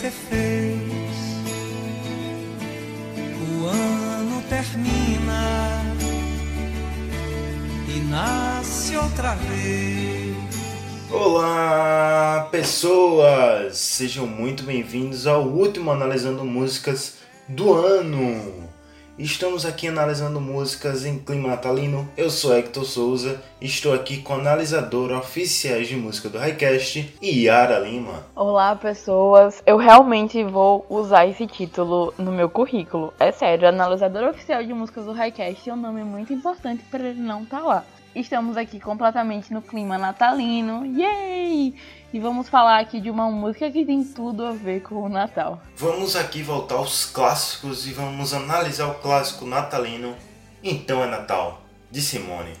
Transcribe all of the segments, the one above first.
você fez. O ano termina e nasce outra vez. Olá, pessoas! Sejam muito bem-vindos ao último Analisando Músicas do ano. Estamos aqui analisando músicas em clima natalino. Eu sou Hector Souza estou aqui com a analisadora oficiais de música do Highcast, Yara Lima. Olá, pessoas. Eu realmente vou usar esse título no meu currículo. É sério, analisadora oficial de músicas do Highcast é um nome muito importante para ele não estar tá lá. Estamos aqui completamente no clima natalino. Yay! E vamos falar aqui de uma música que tem tudo a ver com o Natal. Vamos aqui voltar aos clássicos e vamos analisar o clássico natalino. Então é Natal, de Simone.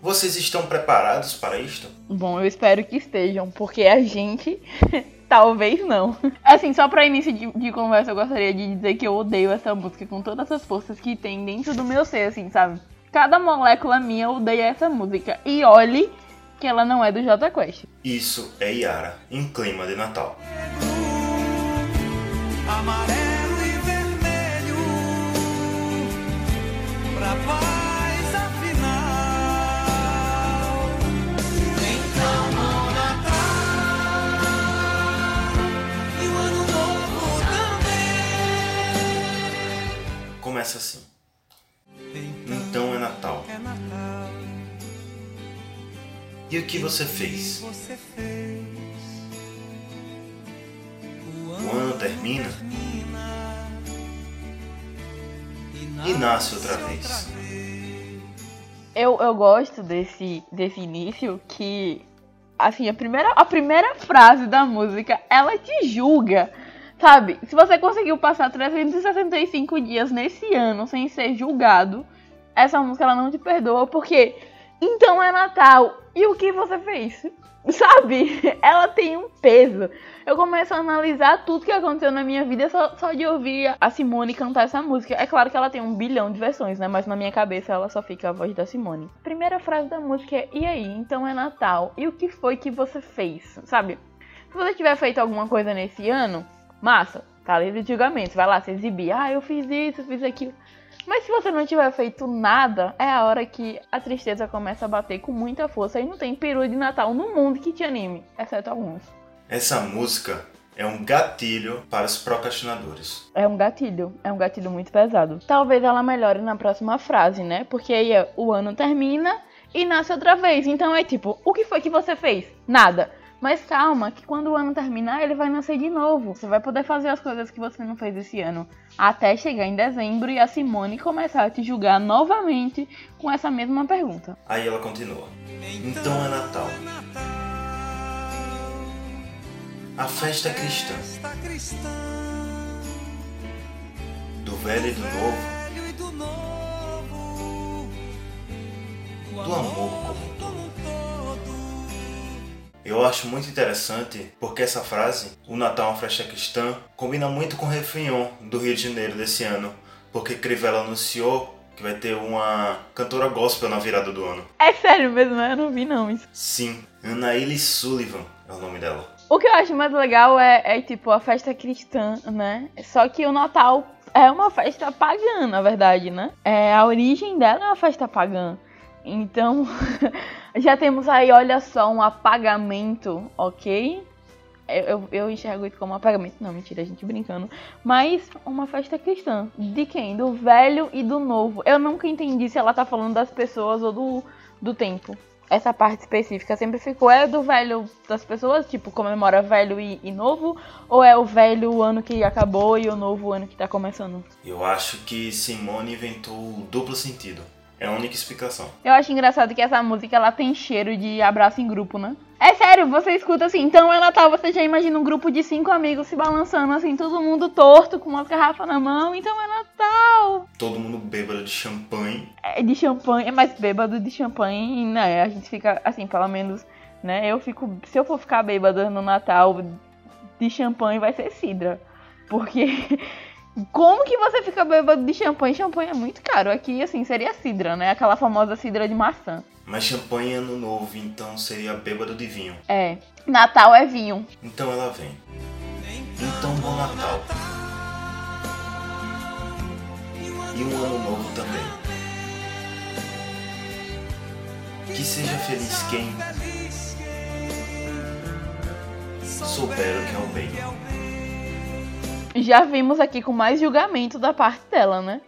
Vocês estão preparados para isto? Bom, eu espero que estejam, porque a gente talvez não. Assim, só para início de, de, conversa, eu gostaria de dizer que eu odeio essa música com todas as forças que tem dentro do meu ser, assim, sabe? Cada molécula minha odeia essa música. E olhe que ela não é do Jota Quest. Isso é Yara, em clima de Natal. Amarelo e vermelho pra paz afinal. Então no Natal e o ano novo também. Começa assim. E o que você fez? O ano termina e nasce outra vez. Eu, eu gosto desse, desse início que, assim, a primeira, a primeira frase da música, ela te julga. Sabe, se você conseguiu passar 365 dias nesse ano sem ser julgado, essa música ela não te perdoa, porque então é Natal. E o que você fez? Sabe? Ela tem um peso. Eu começo a analisar tudo que aconteceu na minha vida só, só de ouvir a Simone cantar essa música. É claro que ela tem um bilhão de versões, né? Mas na minha cabeça ela só fica a voz da Simone. Primeira frase da música é: E aí? Então é Natal. E o que foi que você fez? Sabe? Se você tiver feito alguma coisa nesse ano, massa. Tá livre de julgamento. Vai lá se exibir. Ah, eu fiz isso, eu fiz aquilo. Mas se você não tiver feito nada, é a hora que a tristeza começa a bater com muita força e não tem peru de Natal no mundo que te anime, exceto alguns. Essa música é um gatilho para os procrastinadores. É um gatilho, é um gatilho muito pesado. Talvez ela melhore na próxima frase, né? Porque aí é, o ano termina e nasce outra vez. Então é tipo, o que foi que você fez? Nada. Mas calma, que quando o ano terminar, ele vai nascer de novo. Você vai poder fazer as coisas que você não fez esse ano. Até chegar em dezembro e a Simone começar a te julgar novamente com essa mesma pergunta. Aí ela continua. Então é Natal. A festa cristã. Do velho e do novo. Do amor como um todo. Eu acho muito interessante porque essa frase, o Natal é uma festa cristã, combina muito com o Réveillon do Rio de Janeiro desse ano, porque Crivella anunciou que vai ter uma cantora gospel na virada do ano. É sério mesmo, eu não vi não isso. Sim, Anaíli Sullivan é o nome dela. O que eu acho mais legal é, é tipo a festa cristã, né? Só que o Natal é uma festa pagã, na verdade, né? É, a origem dela é uma festa pagã. Então, já temos aí, olha só, um apagamento, ok? Eu, eu, eu, enxergo isso como um apagamento. Não, mentira, a gente brincando. Mas uma festa cristã. De quem? Do velho e do novo. Eu nunca entendi se ela tá falando das pessoas ou do, do tempo. Essa parte específica sempre ficou. É do velho das pessoas, tipo, comemora velho e, e novo? Ou é o velho o ano que acabou e o novo ano que tá começando? Eu acho que Simone inventou o duplo sentido. É a única explicação. Eu acho engraçado que essa música ela tem cheiro de abraço em grupo, né? É sério, você escuta assim, então é Natal, você já imagina um grupo de cinco amigos se balançando assim, todo mundo torto, com uma garrafa na mão, então é Natal. Todo mundo bêbado de champanhe. É de champanhe, é mais bêbado de champanhe, né? A gente fica assim, pelo menos, né? Eu fico, se eu for ficar bêbada no Natal de champanhe, vai ser cidra. Porque Como que você fica bêbado de champanhe? Champanhe é muito caro. Aqui, assim, seria cidra, né? Aquela famosa cidra de maçã. Mas champanhe é ano novo, então seria bêbado de vinho. É. Natal é vinho. Então ela vem. Então, bom Natal. E um ano novo também. Que seja feliz quem souber o que é o bem. Já vimos aqui com mais julgamento da parte dela, né?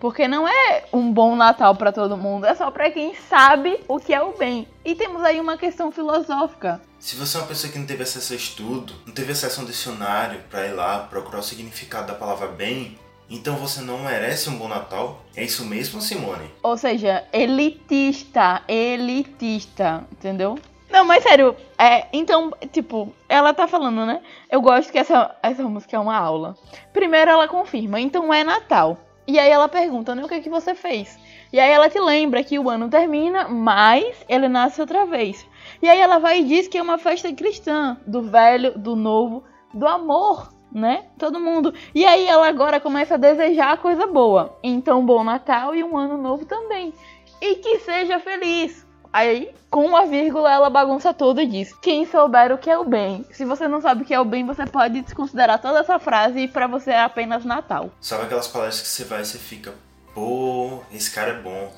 Porque não é um bom Natal pra todo mundo, é só pra quem sabe o que é o bem. E temos aí uma questão filosófica. Se você é uma pessoa que não teve acesso a estudo, não teve acesso a um dicionário para ir lá procurar o significado da palavra bem, então você não merece um bom Natal? É isso mesmo, Simone? Ou seja, elitista, elitista, entendeu? Não, mas sério, é, então, tipo, ela tá falando, né? Eu gosto que essa, essa música é uma aula. Primeiro ela confirma, então é Natal. E aí ela pergunta, né, o que que você fez? E aí ela te lembra que o ano termina, mas ele nasce outra vez. E aí ela vai e diz que é uma festa cristã, do velho, do novo, do amor, né? Todo mundo. E aí ela agora começa a desejar coisa boa. Então, bom Natal e um ano novo também. E que seja feliz. Aí, com uma vírgula, ela bagunça tudo e diz: Quem souber o que é o bem. Se você não sabe o que é o bem, você pode desconsiderar toda essa frase e pra você é apenas Natal. Sabe aquelas palestras que você vai e você fica, pô, esse cara é bom.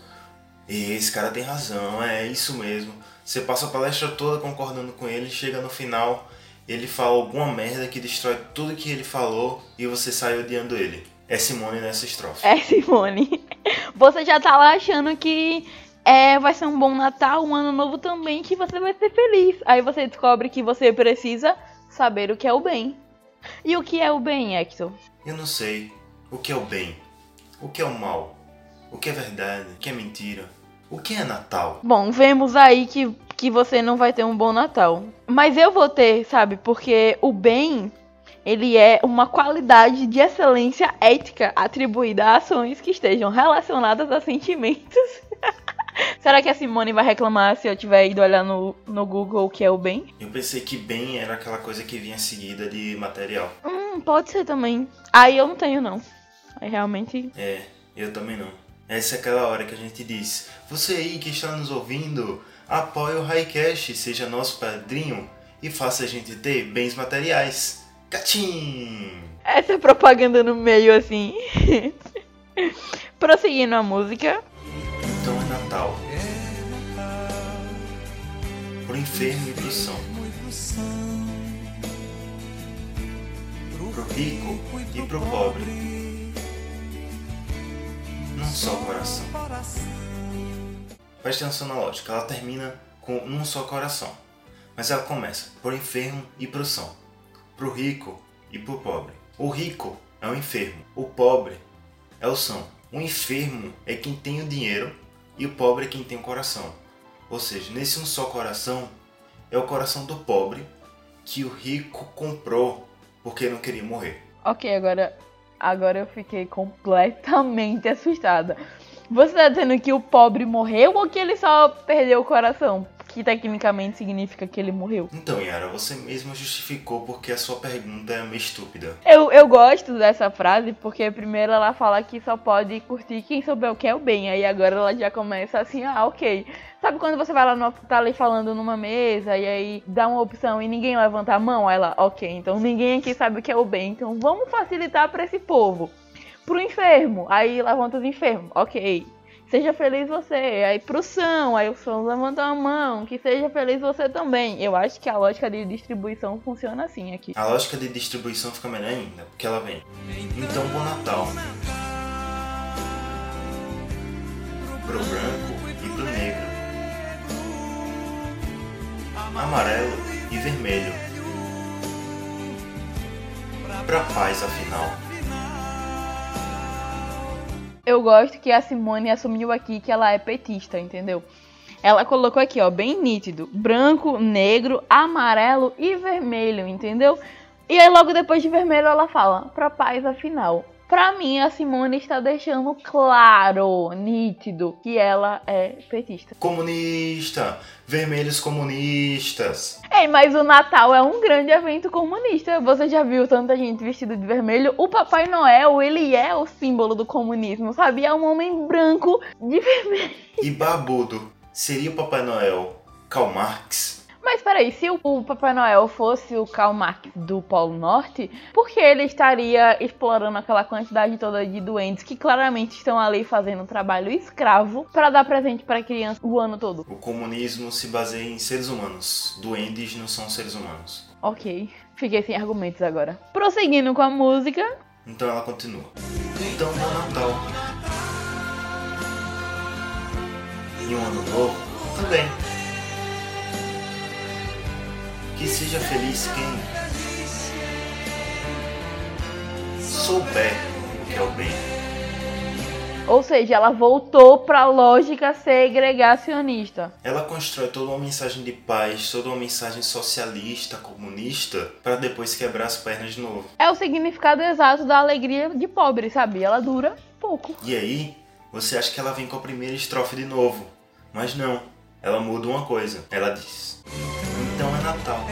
E esse cara tem razão, é isso mesmo. Você passa a palestra toda concordando com ele, chega no final, ele fala alguma merda que destrói tudo que ele falou e você sai odiando ele. É Simone nessa estrofe. É, Simone. Você já tá lá achando que é, vai ser um bom Natal, um ano novo também, que você vai ser feliz. Aí você descobre que você precisa saber o que é o bem. E o que é o bem, Hector? Eu não sei o que é o bem, o que é o mal, o que é verdade, o que é mentira, o que é Natal. Bom, vemos aí que, que você não vai ter um bom Natal. Mas eu vou ter, sabe? Porque o bem, ele é uma qualidade de excelência ética atribuída a ações que estejam relacionadas a sentimentos. Será que a Simone vai reclamar se eu tiver ido olhar no, no Google o que é o bem? Eu pensei que bem era aquela coisa que vinha seguida de material. Hum, pode ser também. Aí eu não tenho, não. Aí realmente. É, eu também não. Essa é aquela hora que a gente diz: Você aí que está nos ouvindo, apoie o Highcast, seja nosso padrinho e faça a gente ter bens materiais. Catim! Essa propaganda no meio assim. Prosseguindo a música. Natal. Pro enfermo e pro são. Pro rico e pro pobre. Num só coração. Preste atenção na lógica, ela termina com um só coração. Mas ela começa pro enfermo e pro são. Pro rico e pro pobre. O rico é o enfermo, o pobre é o são. O enfermo é quem tem o dinheiro e o pobre é quem tem o coração. Ou seja, nesse um só coração é o coração do pobre que o rico comprou porque não queria morrer. Ok, agora, agora eu fiquei completamente assustada. Você tá dizendo que o pobre morreu ou que ele só perdeu o coração? Que tecnicamente significa que ele morreu. Então, Yara, você mesma justificou porque a sua pergunta é meio estúpida. Eu, eu gosto dessa frase porque primeiro ela fala que só pode curtir quem souber o que é o bem. Aí agora ela já começa assim, ah, ok. Sabe quando você vai lá, no, tá ali falando numa mesa e aí dá uma opção e ninguém levanta a mão? Aí ela, ok, então ninguém aqui sabe o que é o bem. Então vamos facilitar pra esse povo. Pro enfermo, aí levanta os enfermos, ok. Seja feliz você. Aí pro São, aí o São levanta a mão. Que seja feliz você também. Eu acho que a lógica de distribuição funciona assim aqui. A lógica de distribuição fica melhor ainda, porque ela vem. Então, bom Natal. Pro branco e pro negro. Amarelo e vermelho. Pra paz, afinal. Eu gosto que a Simone assumiu aqui que ela é petista, entendeu? Ela colocou aqui, ó, bem nítido: branco, negro, amarelo e vermelho, entendeu? E aí logo depois de vermelho ela fala: pra paz afinal. Pra mim, a Simone está deixando claro, nítido, que ela é petista. Comunista! Vermelhos comunistas! Ei, mas o Natal é um grande evento comunista. Você já viu tanta gente vestida de vermelho? O Papai Noel, ele é o símbolo do comunismo, sabe? É um homem branco de vermelho. E barbudo. Seria o Papai Noel Karl Marx? Mas peraí, se o, o Papai Noel fosse o Karl Marx do Polo Norte, por que ele estaria explorando aquela quantidade toda de doentes que claramente estão ali fazendo um trabalho escravo para dar presente para criança o ano todo? O comunismo se baseia em seres humanos. Duendes não são seres humanos. Ok, fiquei sem argumentos agora. Prosseguindo com a música, Então ela continua. Então bom Natal. E um ano novo também. Que seja feliz quem souber o que é o bem. ou seja, ela voltou pra lógica segregacionista. Ela constrói toda uma mensagem de paz, toda uma mensagem socialista, comunista, para depois quebrar as pernas de novo. É o significado exato da alegria de pobre, sabe? Ela dura pouco. E aí, você acha que ela vem com a primeira estrofe de novo. Mas não, ela muda uma coisa. Ela diz: Então é Natal.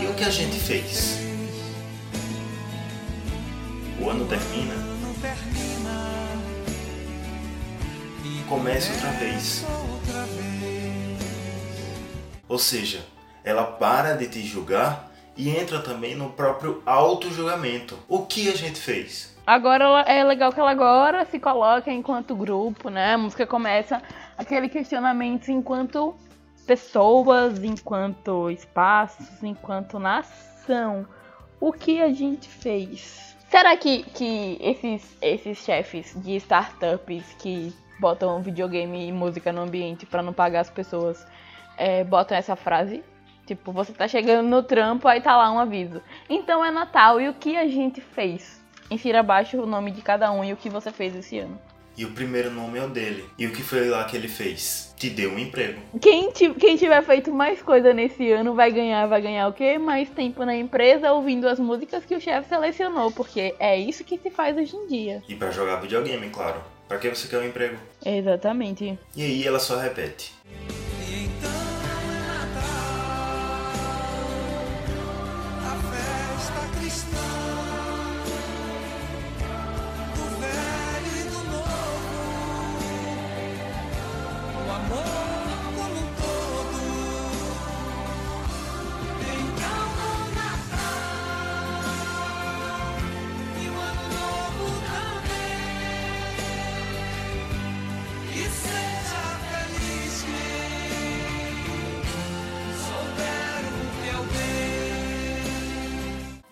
E o que a gente fez? O ano termina. Começa outra vez. Ou seja, ela para de te julgar e entra também no próprio auto-julgamento. O que a gente fez? Agora ela- é legal que ela agora se coloca enquanto grupo, né? A música começa aquele questionamento enquanto pessoas, enquanto espaços, enquanto nação. O que a gente fez? Será que, que esses, esses chefes de startups que botam videogame e música no ambiente pra não pagar as pessoas é, botam essa frase? Tipo, você tá chegando no trampo, aí tá lá um aviso. Então é Natal, e o que a gente fez? Insira abaixo o nome de cada um e o que você fez esse ano. E o primeiro nome é o dele. E o que foi lá que ele fez? Te deu um emprego. Quem, quem tiver feito mais coisa nesse ano vai ganhar, vai ganhar o quê? Mais tempo na empresa ouvindo as músicas que o chefe selecionou, porque é isso que se faz hoje em dia. E pra jogar videogame, claro. Pra que você quer um emprego? Exatamente. E aí ela só repete.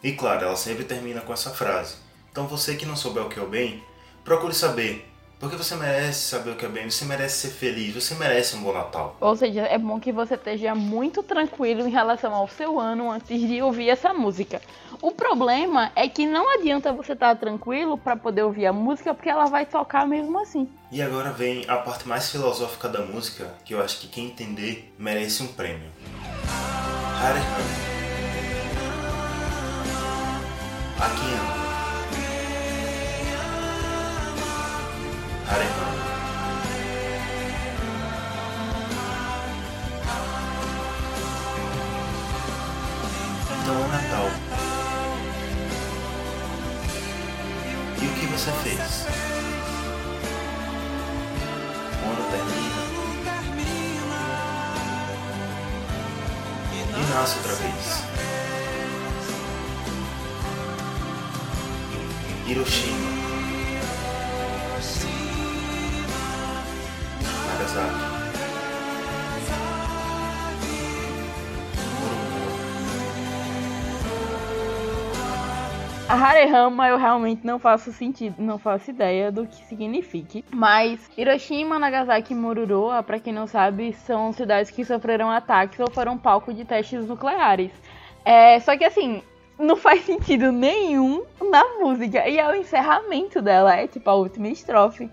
E claro, ela sempre termina com essa frase. Então você que não souber o que é o bem, procure saber. Porque você merece saber o que é bem, você merece ser feliz, você merece um bom Natal. Ou seja, é bom que você esteja muito tranquilo em relação ao seu ano antes de ouvir essa música. O problema é que não adianta você estar tranquilo para poder ouvir a música, porque ela vai tocar mesmo assim. E agora vem a parte mais filosófica da música, que eu acho que quem entender merece um prêmio. Hare Rama. A quem ama. Murumuru. A Hare Rama eu realmente não faço sentido, não faço ideia do que signifique. Mas Hiroshima, Nagasaki e Moruro, pra quem não sabe, são cidades que sofreram ataques ou foram palco de testes nucleares. É, só que assim, não faz sentido nenhum na música. E é o encerramento dela, é tipo a última estrofe.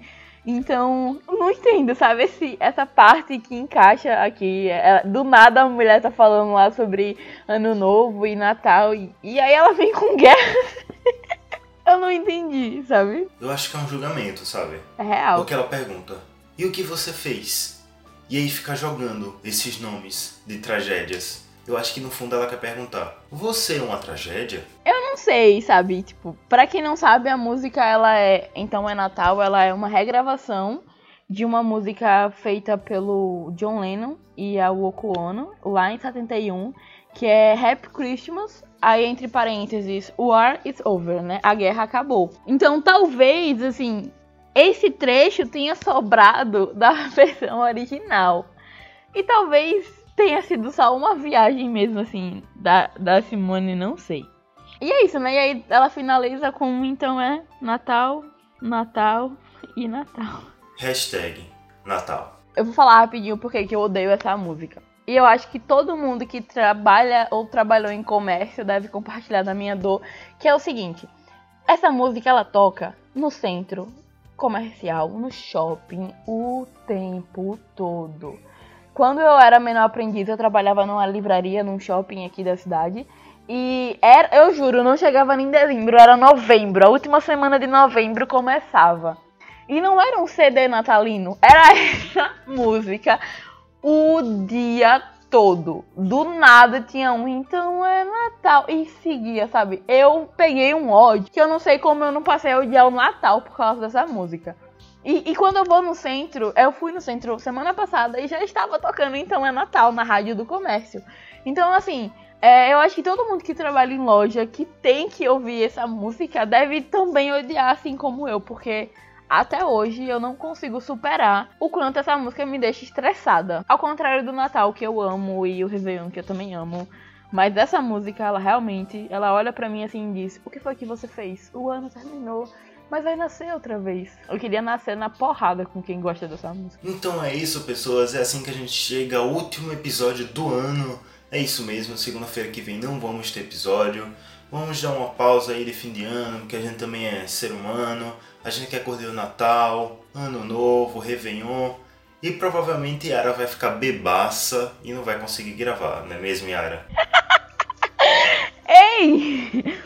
Então, não entendo, sabe? Esse, essa parte que encaixa aqui. é- do nada a mulher tá falando lá sobre Ano Novo e Natal. E, e aí ela vem com guerra. Eu não entendi, sabe? Eu acho que é um julgamento, sabe? É real. Porque ela pergunta: E o que você fez? E aí fica jogando esses nomes de tragédias. Eu acho que no fundo ela quer perguntar: Você é uma tragédia? Eu não sei, sabe? Tipo, pra quem não sabe, a música, ela é. Então é Natal, ela é uma regravação de uma música feita pelo John Lennon e a Woko Ono, lá em 71, que é Happy Christmas, aí entre parênteses, War is over, né? A guerra acabou. Então talvez, assim, esse trecho tenha sobrado da versão original. E talvez tenha sido só uma viagem mesmo, assim, da, da Simone, não sei. E é isso, né? E aí ela finaliza com então é Natal, Natal e Natal. Hashtag Natal. Eu vou falar rapidinho porque que eu odeio essa música. E eu acho que todo mundo que trabalha ou trabalhou em comércio deve compartilhar da minha dor, que é o seguinte: essa música ela toca no centro comercial, no shopping, o tempo todo. Quando eu era menor aprendiz, eu trabalhava numa livraria, num shopping aqui da cidade. E era, eu juro, não chegava nem em dezembro, era novembro. A última semana de novembro começava. E não era um CD natalino, era essa música o dia todo. Do nada tinha um, então é Natal. E seguia, sabe? Eu peguei um ódio que eu não sei como eu não passei a odiar o Natal por causa dessa música. E, e quando eu vou no centro, eu fui no centro semana passada e já estava tocando Então é Natal na rádio do comércio. Então, assim, é, eu acho que todo mundo que trabalha em loja que tem que ouvir essa música deve também odiar, assim como eu, porque até hoje eu não consigo superar o quanto essa música me deixa estressada. Ao contrário do Natal, que eu amo, e o Réveillon, que eu também amo. Mas essa música, ela realmente, ela olha pra mim assim e diz: O que foi que você fez? O ano terminou, mas vai nascer outra vez. Eu queria nascer na porrada com quem gosta dessa música. Então é isso, pessoas. É assim que a gente chega ao último episódio do ano. É isso mesmo, segunda-feira que vem não vamos ter episódio. Vamos dar uma pausa aí de fim de ano, porque a gente também é ser humano. A gente quer curtir o Natal, Ano Novo, Réveillon. E provavelmente Yara vai ficar bebaça e não vai conseguir gravar, não é mesmo, Yara? Ei!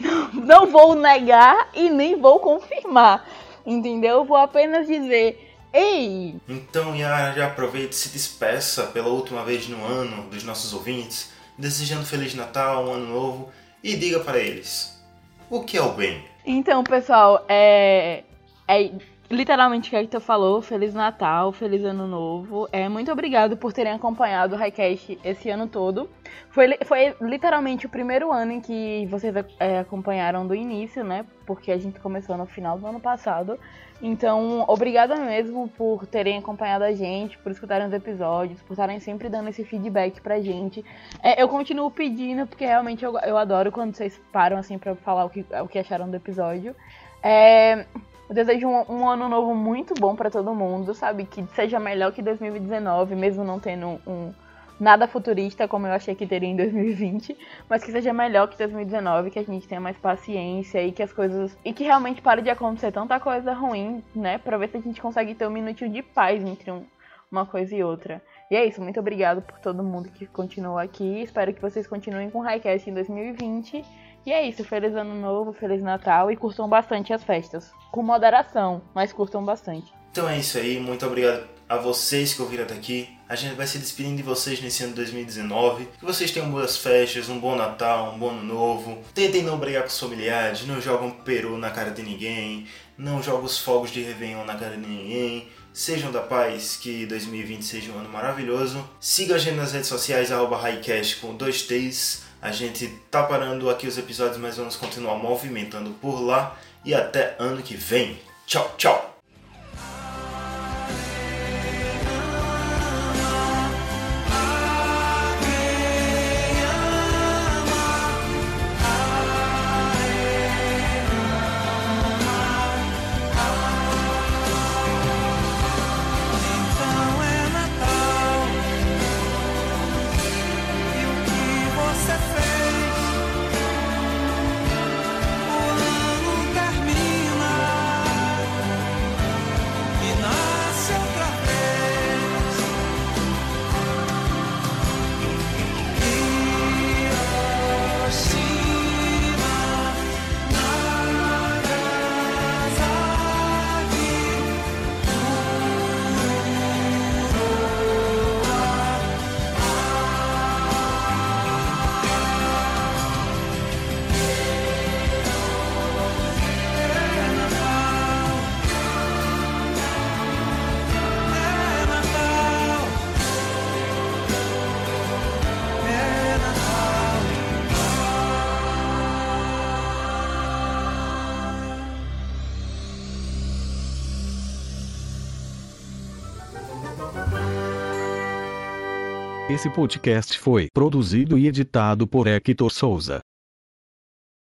Não, não vou negar e nem vou confirmar. Entendeu? Vou apenas dizer. Ei! Então, Yara, já aproveite e se despeça pela última vez no ano dos nossos ouvintes, desejando Feliz Natal, um ano novo, e diga para eles: o que é o bem? Então, pessoal, é. É literalmente o que a Hector falou. Feliz Natal, Feliz Ano Novo. É, muito obrigado por terem acompanhado o Highcast esse ano todo. Foi, foi literalmente o primeiro ano em que vocês é, acompanharam do início, né? Porque a gente começou no final do ano passado. Então, obrigada mesmo por terem acompanhado a gente, por escutarem os episódios, por estarem sempre dando esse feedback pra gente. É, eu continuo pedindo, porque realmente eu, eu adoro quando vocês param assim pra falar o que, o que acharam do episódio. É, eu desejo um, um ano novo muito bom pra todo mundo, sabe? Que seja melhor que 2019, mesmo não tendo um nada futurista como eu achei que teria em 2020, mas que seja melhor que 2019, que a gente tenha mais paciência e que as coisas e que realmente pare de acontecer tanta coisa ruim, né? Pra ver se a gente consegue ter um minutinho de paz entre um- uma coisa e outra. E é isso, muito obrigado por todo mundo que continuou aqui. Espero que vocês continuem com o Highcast em 2020. E é isso, feliz ano novo, feliz Natal e curtam bastante as festas. Com moderação, mas curtam bastante. Então é isso aí, muito obrigado a vocês que ouviram até aqui. A gente vai se despedindo de vocês nesse ano de 2019. Que vocês tenham boas festas, um bom Natal, um bom ano novo. Tentem não brigar com os familiares, não jogam peru na cara de ninguém, não jogam os fogos de Réveillon na cara de ninguém. Sejam da paz, que 2020 seja um ano maravilhoso. Siga a gente nas redes sociais, arroba Highcast com dois T's. A gente tá parando aqui os episódios, mas vamos continuar movimentando por lá. E até ano que vem. Tchau, tchau! Esse podcast foi produzido e editado por Hector Souza.